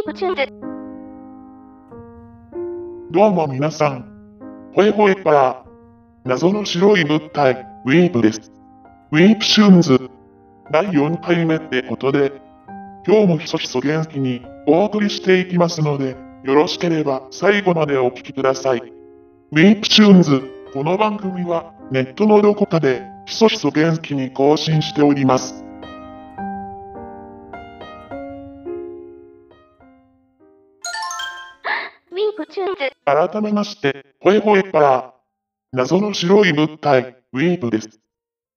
ープチューン。どうも皆さん。ほえほえから、謎の白い物体、ウィープです。ウィープチューンズ、第4回目ってことで、今日もひそひそ元気にお送りしていきますので、よろしければ最後までお聞きください。ウィープチューンズ、この番組はネットのどこかでひそひそ元気に更新しております。改めまして、ほえほえから、謎の白い物体、ウィープです。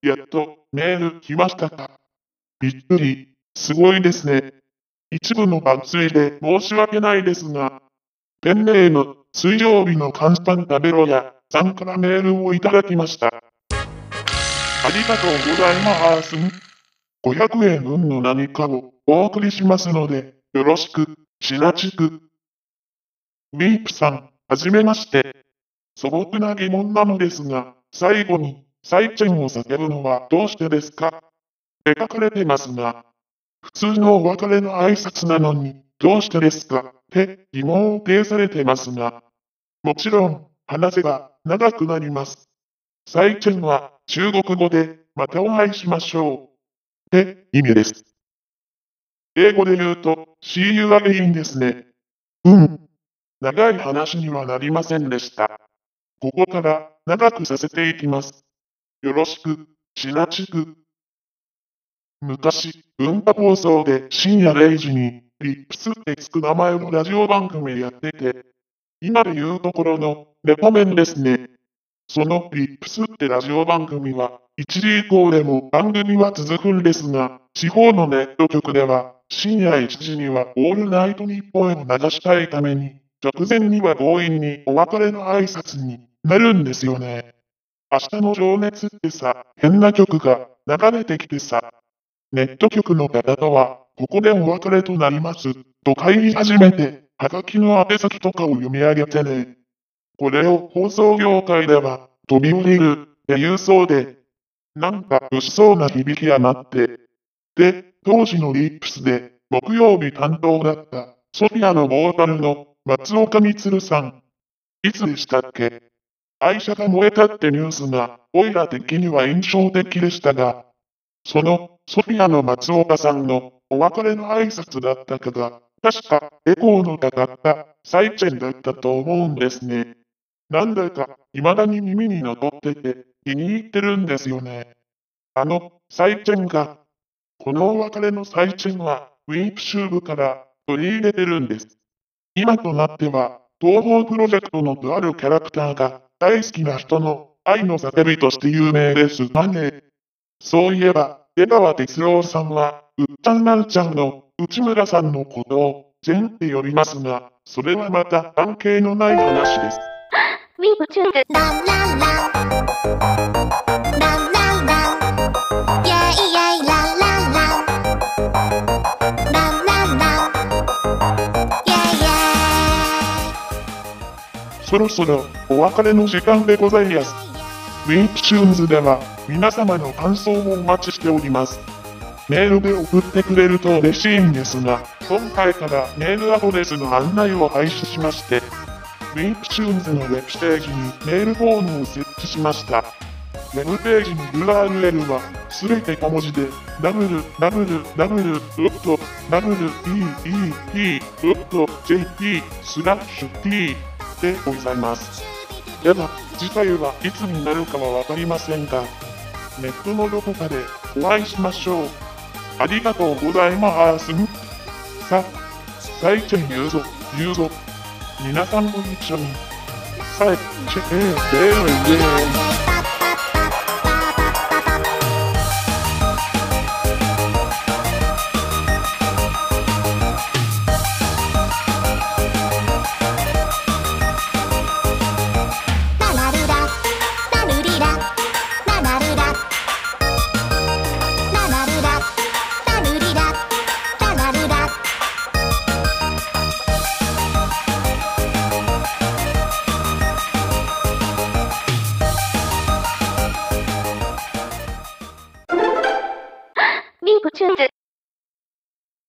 やっとメール来ましたか。びっくり、すごいですね。一部の爆睡で申し訳ないですが、ペンネーム、水曜日の乾パン食べろや、さんからメールをいただきました。ありがとうございます。500円分の何かをお送りしますので、よろしく、しなちく。ウィープさん、はじめまして。素朴な疑問なのですが、最後に、サイチェンを叫ぶのはどうしてですか？って書かれてますが、普通のお別れの挨拶なのに、どうしてですか？って疑問を呈されてますが、もちろん、話せば長くなります。サイチェンは中国語で、またお会いしましょう。って意味です。英語で言うと、See you again ですね。うん。長い話にはなりませんでした。ここから長くさせていきます。よろしく、しなちく。昔、文化放送で深夜0時に、リップスってつく名前のラジオ番組やってて、今で言うところのレポメンですね。そのリップスってラジオ番組は、1時以降でも番組は続くんですが、地方のネット局では、深夜1時にはオールナイトニッポンを流したいために、直前には強引にお別れの挨拶になるんですよね。明日の情熱ってさ、変な曲が流れてきてさ、ネット局の方とは、ここでお別れとなります、と帰り始めて、はがきの宛先とかを読み上げてね。これを放送業界では、飛び降りる、って言うそうで、なんか薄そうな響きやなって。で、当時のリップスで、木曜日担当だった、ソフィアのボーカルの松岡充さん。いつでしたっけ？愛車が燃えたってニュースが、オイラ的には印象的でしたが、その、ソフィアの松岡さんの、お別れの挨拶だったかが、確か、エコーのかかった、サイチェンだったと思うんですね。なんだか、未だに耳に残ってて、気に入ってるんですよね。あの、サイチェンが、このお別れのサイチェンは、ウィープシューブから取り入れてるんです。今となっては、東方プロジェクトのとあるキャラクターが大好きな人の愛の叫びとして有名ですがね。そういえば、出川哲郎さんは、うっちゃんなんちゃんの内村さんのことを、ゼンって呼びますが、それはまた関係のない話です。そろそろお別れの時間でございます。ウィープチューンズでは皆様の感想をお待ちしております。メールで送ってくれると嬉しいんですが、今回からメールアドレスの案内を廃止しまして、ウィープチューンズのウェブページにメールフォームを設置しました。ウェブページの URL はすべて小文字で www.weep.jp スラッシュ t でございます。では、次回はいつになるかはわかりませんが、ネットのどこかでお会いしましょう。ありがとうございます。さ、最近言うぞ、言うぞ。皆さんも一緒に。サイチェン、ベーベー